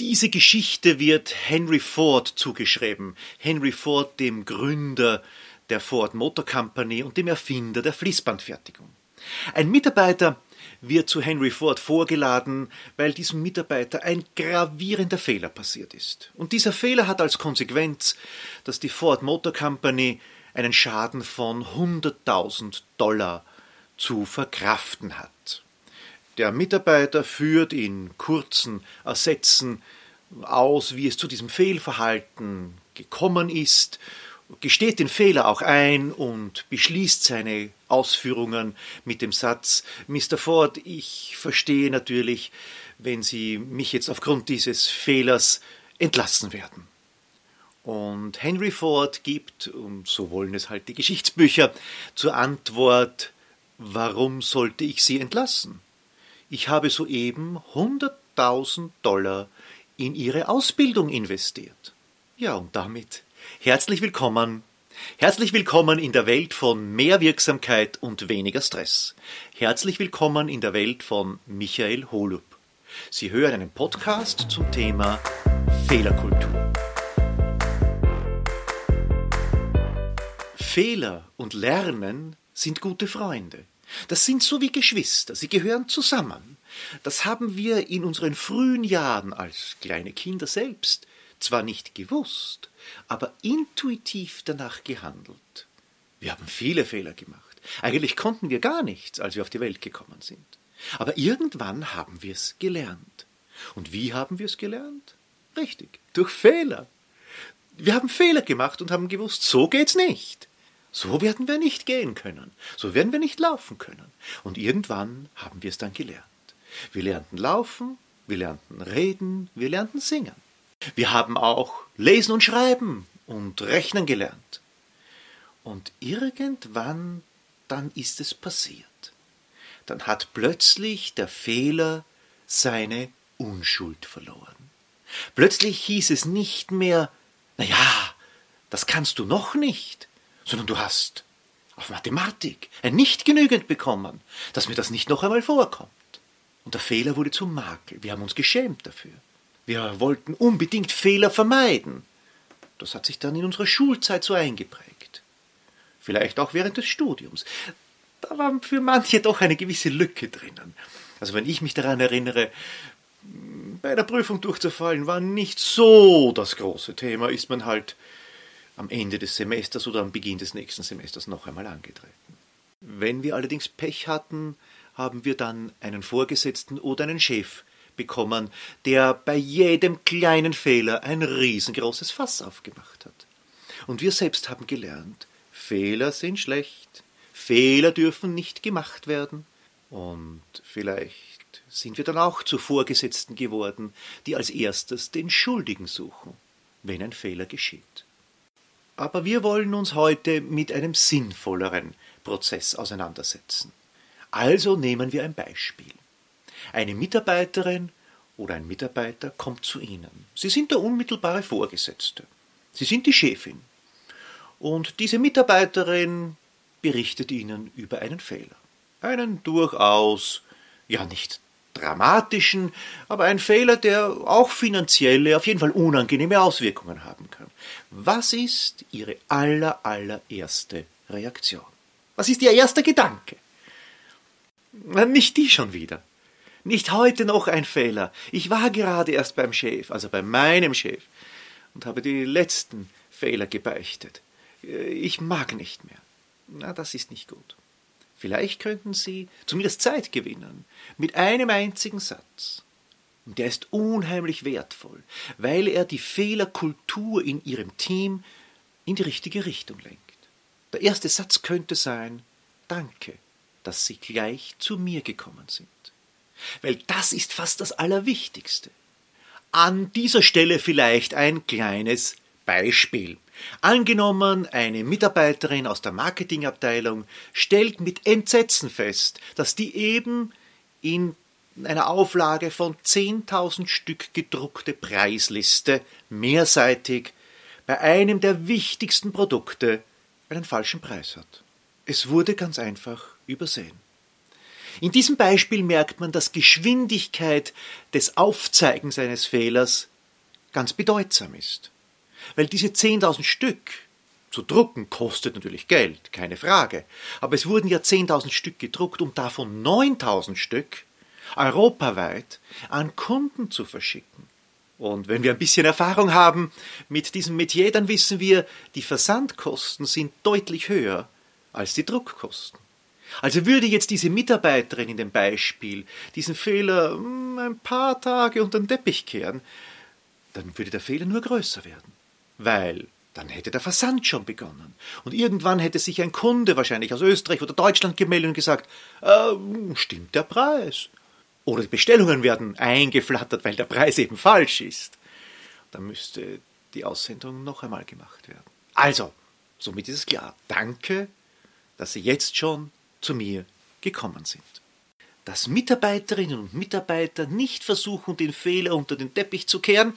Diese Geschichte wird Henry Ford zugeschrieben. Henry Ford, dem Gründer der Ford Motor Company und dem Erfinder der Fließbandfertigung. Ein Mitarbeiter wird zu Henry Ford vorgeladen, weil diesem Mitarbeiter ein gravierender Fehler passiert ist. Und dieser Fehler hat als Konsequenz, dass die Ford Motor Company einen Schaden von 100.000 Dollar zu verkraften hat. Der Mitarbeiter führt in kurzen Ersätzen aus, wie es zu diesem Fehlverhalten gekommen ist, gesteht den Fehler auch ein und beschließt seine Ausführungen mit dem Satz Mr. Ford, ich verstehe natürlich, wenn Sie mich jetzt aufgrund dieses Fehlers entlassen werden. Und Henry Ford gibt, und so wollen es halt die Geschichtsbücher, zur Antwort, warum sollte ich Sie entlassen? Ich habe soeben 100.000 Dollar in Ihre Ausbildung investiert. Ja, und damit herzlich willkommen. Herzlich willkommen in der Welt von mehr Wirksamkeit und weniger Stress. Herzlich willkommen in der Welt von Michael Holub. Sie hören einen Podcast zum Thema Fehlerkultur. Fehler und Lernen sind gute Freunde. Das sind so wie Geschwister, sie gehören zusammen. Das haben wir in unseren frühen Jahren als kleine Kinder selbst zwar nicht gewusst, aber intuitiv danach gehandelt. Wir haben viele Fehler gemacht. Eigentlich konnten wir gar nichts, als wir auf die Welt gekommen sind. Aber irgendwann haben wir es gelernt. Und wie haben wir es gelernt? Richtig, durch Fehler. Wir haben Fehler gemacht und haben gewusst, so geht's nicht. So werden wir nicht gehen können, so werden wir nicht laufen können. Und irgendwann haben wir es dann gelernt. Wir lernten laufen, wir lernten reden, wir lernten singen. Wir haben auch lesen und schreiben und rechnen gelernt. Und irgendwann dann ist es passiert. Dann hat plötzlich der Fehler seine Unschuld verloren. Plötzlich hieß es nicht mehr, na ja, das kannst du noch nicht, sondern du hast auf Mathematik ein Nicht genügend bekommen, dass mir das nicht noch einmal vorkommt. Und der Fehler wurde zum Makel. Wir haben uns geschämt dafür. Wir wollten unbedingt Fehler vermeiden. Das hat sich dann in unserer Schulzeit so eingeprägt. Vielleicht auch während des Studiums. Da war für manche doch eine gewisse Lücke drinnen. Also wenn ich mich daran erinnere, bei der Prüfung durchzufallen war nicht so das große Thema, ist man halt am Ende des Semesters oder am Beginn des nächsten Semesters noch einmal angetreten. Wenn wir allerdings Pech hatten, haben wir dann einen Vorgesetzten oder einen Chef bekommen, der bei jedem kleinen Fehler ein riesengroßes Fass aufgemacht hat. Und wir selbst haben gelernt, Fehler sind schlecht, Fehler dürfen nicht gemacht werden. Und vielleicht sind wir dann auch zu Vorgesetzten geworden, die als erstes den Schuldigen suchen, wenn ein Fehler geschieht. Aber wir wollen uns heute mit einem sinnvolleren Prozess auseinandersetzen. Also nehmen wir ein Beispiel. Eine Mitarbeiterin oder ein Mitarbeiter kommt zu Ihnen. Sie sind der unmittelbare Vorgesetzte. Sie sind die Chefin. Und diese Mitarbeiterin berichtet Ihnen über einen Fehler. Einen durchaus, ja nicht dramatischen, aber ein Fehler, der auch finanzielle, auf jeden Fall unangenehme Auswirkungen haben kann. Was ist Ihre aller, allererste Reaktion? Was ist Ihr erster Gedanke? Nicht die schon wieder. Nicht heute noch ein Fehler. Ich war gerade erst beim Chef, also bei meinem Chef, und habe die letzten Fehler gebeichtet. Ich mag nicht mehr. Na, das ist nicht gut. Vielleicht könnten Sie zumindest Zeit gewinnen mit einem einzigen Satz. Und der ist unheimlich wertvoll, weil er die Fehlerkultur in Ihrem Team in die richtige Richtung lenkt. Der erste Satz könnte sein Danke, dass Sie gleich zu mir gekommen sind. Weil das ist fast das Allerwichtigste. An dieser Stelle vielleicht ein kleines Beispiel. Angenommen, eine Mitarbeiterin aus der Marketingabteilung stellt mit Entsetzen fest, dass die eben in einer Auflage von 10.000 Stück gedruckte Preisliste mehrseitig bei einem der wichtigsten Produkte einen falschen Preis hat. Es wurde ganz einfach übersehen. In diesem Beispiel merkt man, dass Geschwindigkeit des Aufzeigens eines Fehlers ganz bedeutsam ist. Weil diese 10.000 Stück zu drucken kostet natürlich Geld, keine Frage. Aber es wurden ja 10.000 Stück gedruckt, um davon 9.000 Stück europaweit an Kunden zu verschicken. Und wenn wir ein bisschen Erfahrung haben mit diesem Metier, dann wissen wir, die Versandkosten sind deutlich höher als die Druckkosten. Also würde jetzt diese Mitarbeiterin in dem Beispiel diesen Fehler hm, ein paar Tage unter den Teppich kehren, dann würde der Fehler nur größer werden. Weil dann hätte der Versand schon begonnen. Und irgendwann hätte sich ein Kunde, wahrscheinlich aus Österreich oder Deutschland, gemeldet und gesagt, äh, stimmt der Preis? Oder die Bestellungen werden eingeflattert, weil der Preis eben falsch ist. Dann müsste die Aussendung noch einmal gemacht werden. Also, somit ist es klar. Danke, dass Sie jetzt schon zu mir gekommen sind. Dass Mitarbeiterinnen und Mitarbeiter nicht versuchen, den Fehler unter den Teppich zu kehren,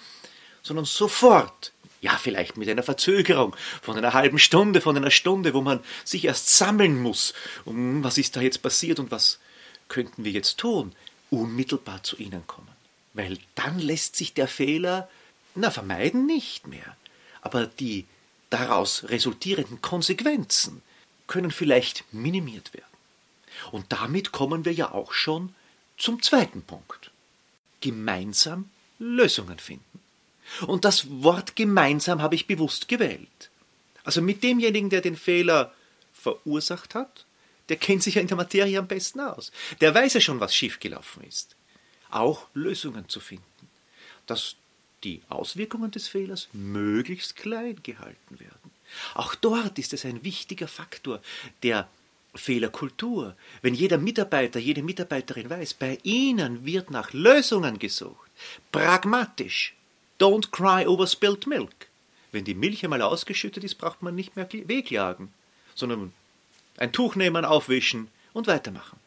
sondern sofort ja, vielleicht mit einer Verzögerung von einer halben Stunde, von einer Stunde, wo man sich erst sammeln muss, um was ist da jetzt passiert und was könnten wir jetzt tun, unmittelbar zu Ihnen kommen. Weil dann lässt sich der Fehler, na, vermeiden nicht mehr. Aber die daraus resultierenden Konsequenzen können vielleicht minimiert werden. Und damit kommen wir ja auch schon zum zweiten Punkt. Gemeinsam Lösungen finden. Und das Wort gemeinsam habe ich bewusst gewählt. Also mit demjenigen, der den Fehler verursacht hat, der kennt sich ja in der Materie am besten aus. Der weiß ja schon, was schiefgelaufen ist. Auch Lösungen zu finden. Dass die Auswirkungen des Fehlers möglichst klein gehalten werden. Auch dort ist es ein wichtiger Faktor der Fehlerkultur. Wenn jeder Mitarbeiter, jede Mitarbeiterin weiß, bei Ihnen wird nach Lösungen gesucht, pragmatisch, Don't cry over spilled milk. Wenn die Milch einmal ausgeschüttet ist, braucht man nicht mehr wehklagen, sondern ein Tuch nehmen, aufwischen und weitermachen.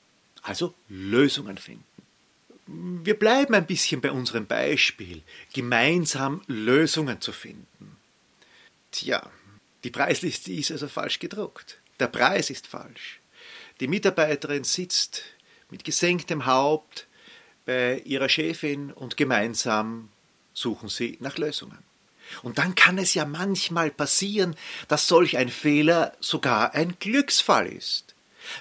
Also Lösungen finden. Wir bleiben ein bisschen bei unserem Beispiel, gemeinsam Lösungen zu finden. Tja, die Preisliste ist also falsch gedruckt. Der Preis ist falsch. Die Mitarbeiterin sitzt mit gesenktem Haupt bei ihrer Chefin und gemeinsam suchen Sie nach Lösungen. Und dann kann es ja manchmal passieren, dass solch ein Fehler sogar ein Glücksfall ist.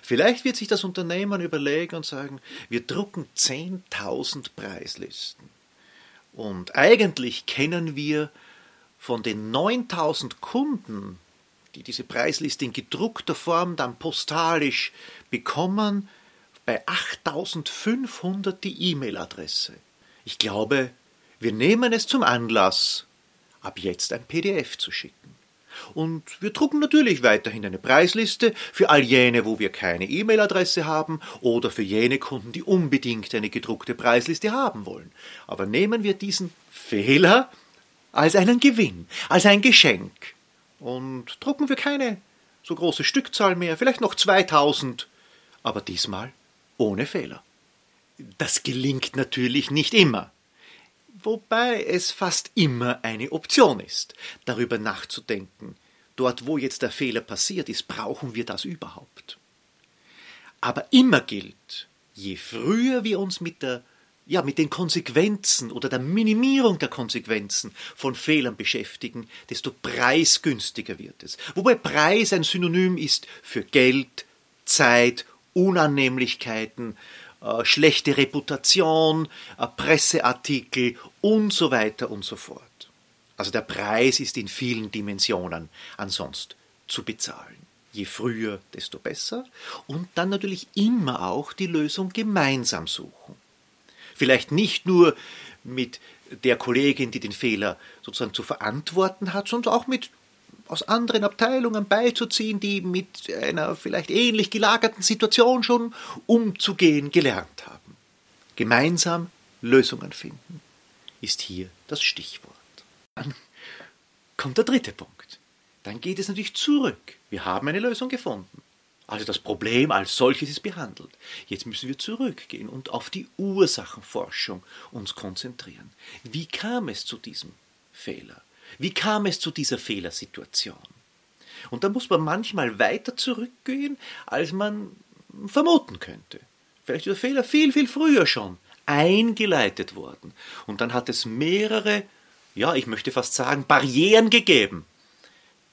Vielleicht wird sich das Unternehmen überlegen und sagen, wir drucken 10.000 Preislisten. Und eigentlich kennen wir von den 9.000 Kunden, die diese Preisliste in gedruckter Form dann postalisch bekommen, bei 8.500 die E-Mail-Adresse. Ich glaube, wir nehmen es zum Anlass, ab jetzt ein PDF zu schicken. Und wir drucken natürlich weiterhin eine Preisliste für all jene, wo wir keine E-Mail-Adresse haben oder für jene Kunden, die unbedingt eine gedruckte Preisliste haben wollen. Aber nehmen wir diesen Fehler als einen Gewinn, als ein Geschenk und drucken wir keine so große Stückzahl mehr, vielleicht noch 2000, aber diesmal ohne Fehler. Das gelingt natürlich nicht immer wobei es fast immer eine Option ist, darüber nachzudenken, dort wo jetzt der Fehler passiert ist, brauchen wir das überhaupt. Aber immer gilt, je früher wir uns mit der ja, mit den Konsequenzen oder der Minimierung der Konsequenzen von Fehlern beschäftigen, desto preisgünstiger wird es. Wobei Preis ein Synonym ist für Geld, Zeit, Unannehmlichkeiten, schlechte Reputation, äh, Presseartikel und so weiter und so fort. Also der Preis ist in vielen Dimensionen ansonsten zu bezahlen. Je früher, desto besser. Und dann natürlich immer auch die Lösung gemeinsam suchen. Vielleicht nicht nur mit der Kollegin, die den Fehler sozusagen zu verantworten hat, sondern auch mit aus anderen Abteilungen beizuziehen, die mit einer vielleicht ähnlich gelagerten Situation schon umzugehen gelernt haben. Gemeinsam Lösungen finden ist hier das Stichwort. Dann kommt der dritte Punkt. Dann geht es natürlich zurück. Wir haben eine Lösung gefunden. Also das Problem als solches ist behandelt. Jetzt müssen wir zurückgehen und auf die Ursachenforschung uns konzentrieren. Wie kam es zu diesem Fehler? Wie kam es zu dieser Fehlersituation? Und da muss man manchmal weiter zurückgehen, als man vermuten könnte. Vielleicht ist der Fehler viel, viel früher schon eingeleitet worden. Und dann hat es mehrere ja, ich möchte fast sagen, Barrieren gegeben.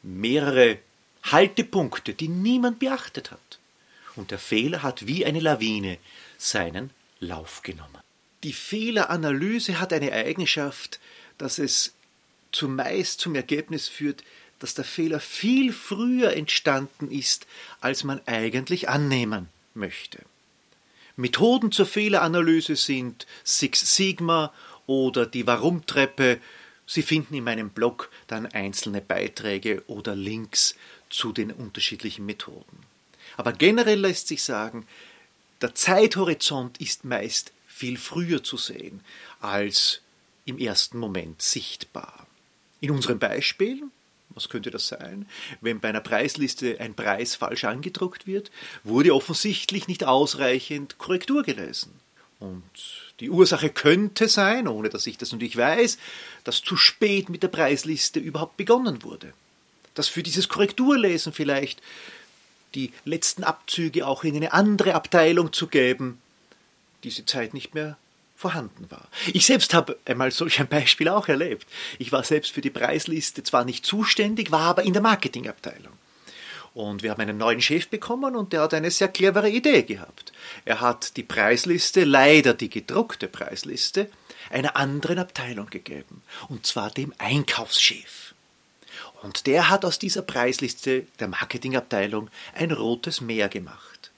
Mehrere Haltepunkte, die niemand beachtet hat. Und der Fehler hat wie eine Lawine seinen Lauf genommen. Die Fehleranalyse hat eine Eigenschaft, dass es zumeist zum Ergebnis führt, dass der Fehler viel früher entstanden ist, als man eigentlich annehmen möchte. Methoden zur Fehleranalyse sind Six Sigma oder die Warum-Treppe. Sie finden in meinem Blog dann einzelne Beiträge oder Links zu den unterschiedlichen Methoden. Aber generell lässt sich sagen, der Zeithorizont ist meist viel früher zu sehen als im ersten Moment sichtbar. In unserem Beispiel, was könnte das sein? Wenn bei einer Preisliste ein Preis falsch angedruckt wird, wurde offensichtlich nicht ausreichend Korrektur gelesen. Und die Ursache könnte sein, ohne dass ich das natürlich weiß, dass zu spät mit der Preisliste überhaupt begonnen wurde. Dass für dieses Korrekturlesen vielleicht die letzten Abzüge auch in eine andere Abteilung zu geben, diese Zeit nicht mehr vorhanden war. Ich selbst habe einmal solch ein Beispiel auch erlebt. Ich war selbst für die Preisliste zwar nicht zuständig, war aber in der Marketingabteilung. Und wir haben einen neuen Chef bekommen und der hat eine sehr clevere Idee gehabt. Er hat die Preisliste, leider die gedruckte Preisliste, einer anderen Abteilung gegeben. Und zwar dem Einkaufschef. Und der hat aus dieser Preisliste der Marketingabteilung ein rotes Meer gemacht.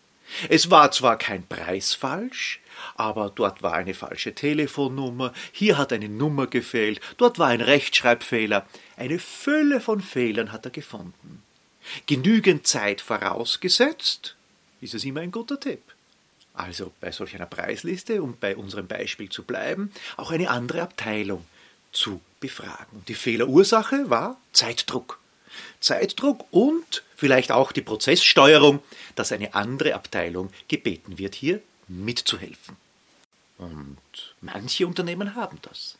Es war zwar kein Preis falsch, aber dort war eine falsche Telefonnummer, hier hat eine Nummer gefehlt, dort war ein Rechtschreibfehler. Eine Fülle von Fehlern hat er gefunden. Genügend Zeit vorausgesetzt, ist es immer ein guter Tipp. Also bei solch einer Preisliste, um bei unserem Beispiel zu bleiben, auch eine andere Abteilung zu befragen. Die Fehlerursache war Zeitdruck. Zeitdruck und vielleicht auch die Prozesssteuerung, dass eine andere Abteilung gebeten wird, hier mitzuhelfen. Und manche Unternehmen haben das.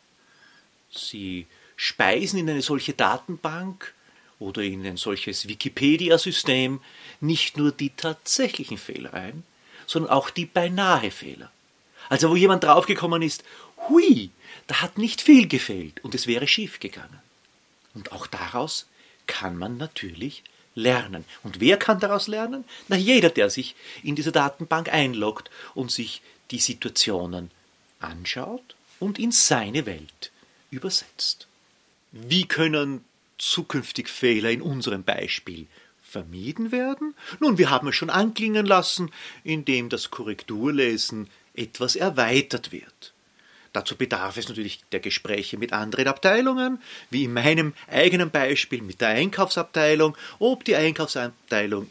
Sie speisen in eine solche Datenbank oder in ein solches Wikipedia-System nicht nur die tatsächlichen Fehler ein, sondern auch die beinahe Fehler. Also wo jemand draufgekommen ist, hui, da hat nicht viel gefehlt und es wäre schief gegangen. Und auch daraus kann man natürlich lernen. Und wer kann daraus lernen? Na, jeder, der sich in diese Datenbank einloggt und sich die Situationen anschaut und in seine Welt übersetzt. Wie können zukünftig Fehler in unserem Beispiel vermieden werden? Nun, wir haben es schon anklingen lassen, indem das Korrekturlesen etwas erweitert wird. Dazu bedarf es natürlich der Gespräche mit anderen Abteilungen, wie in meinem eigenen Beispiel mit der Einkaufsabteilung, ob die Einkaufsabteilung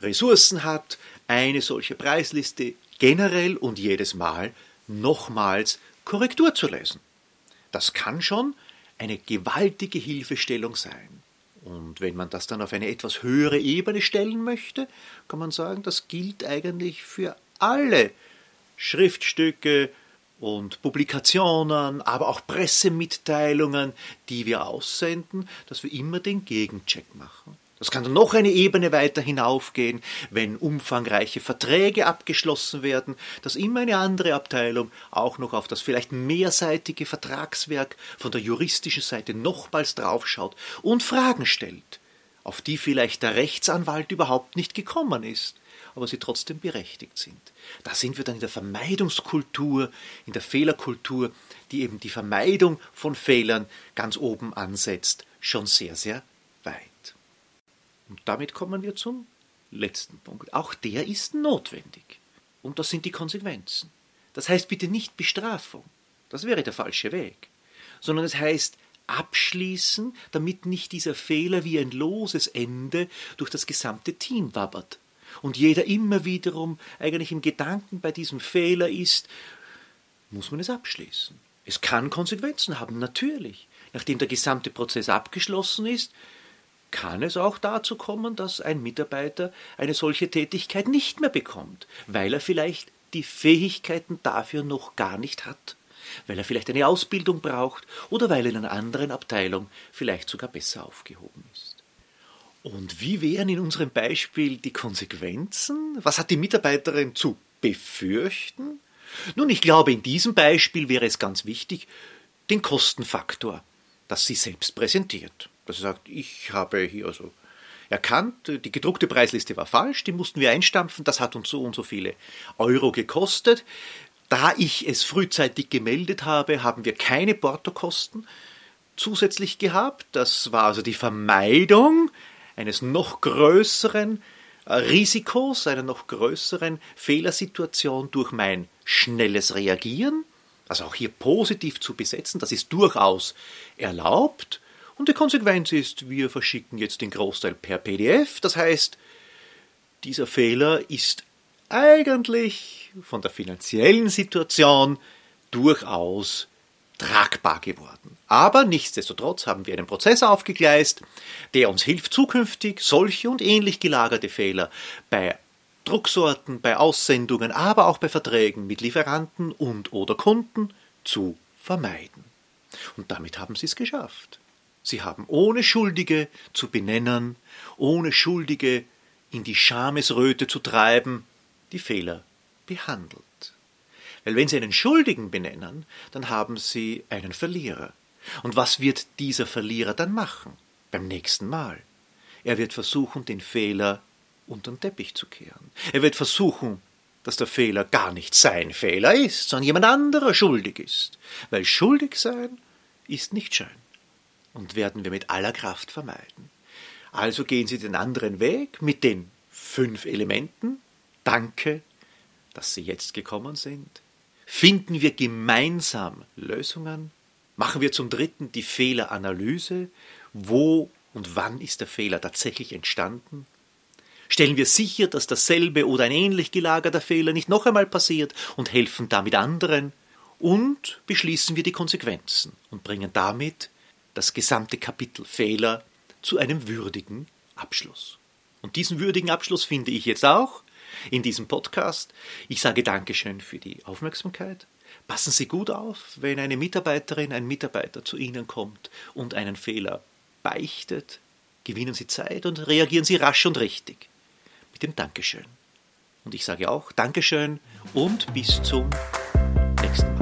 Ressourcen hat, eine solche Preisliste generell und jedes Mal nochmals Korrektur zu lesen. Das kann schon eine gewaltige Hilfestellung sein. Und wenn man das dann auf eine etwas höhere Ebene stellen möchte, kann man sagen, das gilt eigentlich für alle Schriftstücke, und Publikationen, aber auch Pressemitteilungen, die wir aussenden, dass wir immer den Gegencheck machen. Das kann dann noch eine Ebene weiter hinaufgehen, wenn umfangreiche Verträge abgeschlossen werden, dass immer eine andere Abteilung auch noch auf das vielleicht mehrseitige Vertragswerk von der juristischen Seite nochmals draufschaut und Fragen stellt, auf die vielleicht der Rechtsanwalt überhaupt nicht gekommen ist aber sie trotzdem berechtigt sind. Da sind wir dann in der Vermeidungskultur, in der Fehlerkultur, die eben die Vermeidung von Fehlern ganz oben ansetzt, schon sehr, sehr weit. Und damit kommen wir zum letzten Punkt. Auch der ist notwendig. Und das sind die Konsequenzen. Das heißt bitte nicht Bestrafung. Das wäre der falsche Weg. Sondern es heißt abschließen, damit nicht dieser Fehler wie ein loses Ende durch das gesamte Team wabbert und jeder immer wiederum eigentlich im Gedanken bei diesem Fehler ist, muss man es abschließen. Es kann Konsequenzen haben, natürlich. Nachdem der gesamte Prozess abgeschlossen ist, kann es auch dazu kommen, dass ein Mitarbeiter eine solche Tätigkeit nicht mehr bekommt, weil er vielleicht die Fähigkeiten dafür noch gar nicht hat, weil er vielleicht eine Ausbildung braucht oder weil er in einer anderen Abteilung vielleicht sogar besser aufgehoben ist. Und wie wären in unserem Beispiel die Konsequenzen? Was hat die Mitarbeiterin zu befürchten? Nun, ich glaube, in diesem Beispiel wäre es ganz wichtig, den Kostenfaktor das sie selbst präsentiert. Dass sie sagt, ich habe hier also erkannt, die gedruckte Preisliste war falsch, die mussten wir einstampfen, das hat uns so und so viele Euro gekostet. Da ich es frühzeitig gemeldet habe, haben wir keine Portokosten zusätzlich gehabt. Das war also die Vermeidung eines noch größeren äh, Risikos, einer noch größeren Fehlersituation durch mein schnelles Reagieren. Also auch hier positiv zu besetzen, das ist durchaus erlaubt. Und die Konsequenz ist, wir verschicken jetzt den Großteil per PDF. Das heißt, dieser Fehler ist eigentlich von der finanziellen Situation durchaus tragbar geworden. Aber nichtsdestotrotz haben wir einen Prozess aufgegleist, der uns hilft, zukünftig solche und ähnlich gelagerte Fehler bei Drucksorten, bei Aussendungen, aber auch bei Verträgen mit Lieferanten und oder Kunden zu vermeiden. Und damit haben sie es geschafft. Sie haben ohne Schuldige zu benennen, ohne Schuldige in die Schamesröte zu treiben, die Fehler behandelt. Weil wenn Sie einen Schuldigen benennen, dann haben Sie einen Verlierer. Und was wird dieser Verlierer dann machen beim nächsten Mal? Er wird versuchen, den Fehler unter den Teppich zu kehren. Er wird versuchen, dass der Fehler gar nicht sein Fehler ist, sondern jemand anderer schuldig ist. Weil schuldig sein ist nicht schön und werden wir mit aller Kraft vermeiden. Also gehen Sie den anderen Weg mit den fünf Elementen. Danke, dass Sie jetzt gekommen sind. Finden wir gemeinsam Lösungen. Machen wir zum Dritten die Fehleranalyse. Wo und wann ist der Fehler tatsächlich entstanden? Stellen wir sicher, dass dasselbe oder ein ähnlich gelagerter Fehler nicht noch einmal passiert und helfen damit anderen. Und beschließen wir die Konsequenzen und bringen damit das gesamte Kapitel Fehler zu einem würdigen Abschluss. Und diesen würdigen Abschluss finde ich jetzt auch in diesem Podcast. Ich sage Dankeschön für die Aufmerksamkeit. Passen Sie gut auf, wenn eine Mitarbeiterin, ein Mitarbeiter zu Ihnen kommt und einen Fehler beichtet. Gewinnen Sie Zeit und reagieren Sie rasch und richtig. Mit dem Dankeschön. Und ich sage auch Dankeschön und bis zum nächsten Mal.